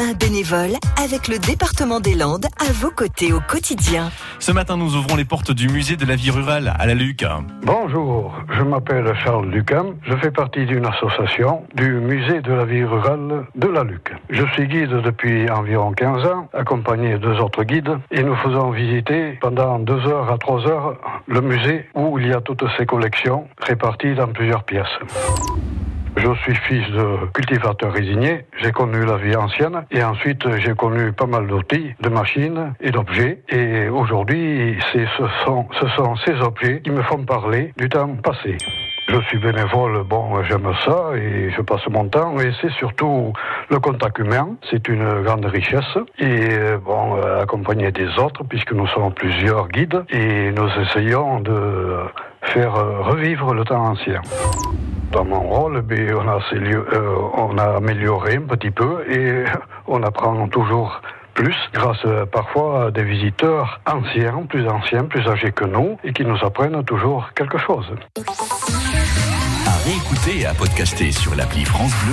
un bénévole avec le département des Landes à vos côtés au quotidien. Ce matin, nous ouvrons les portes du musée de la vie rurale à la Luc. Bonjour, je m'appelle Charles Ducam. Je fais partie d'une association du musée de la vie rurale de la Luc. Je suis guide depuis environ 15 ans, accompagné de deux autres guides, et nous faisons visiter pendant deux heures à trois heures le musée où il y a toutes ces collections réparties dans plusieurs pièces. Je suis fils de cultivateur résinier. J'ai connu la vie ancienne et ensuite j'ai connu pas mal d'outils, de machines et d'objets. Et aujourd'hui, ce sont, ce sont ces objets qui me font parler du temps passé. Je suis bénévole, bon, j'aime ça et je passe mon temps et c'est surtout le contact humain. C'est une grande richesse et bon, accompagné des autres puisque nous sommes plusieurs guides et nous essayons de faire revivre le temps ancien. Dans mon rôle, on, a euh, on a amélioré un petit peu et on apprend toujours plus grâce euh, parfois à des visiteurs anciens, plus anciens, plus âgés que nous et qui nous apprennent toujours quelque chose. À réécouter et à podcaster sur l'appli France Bleu.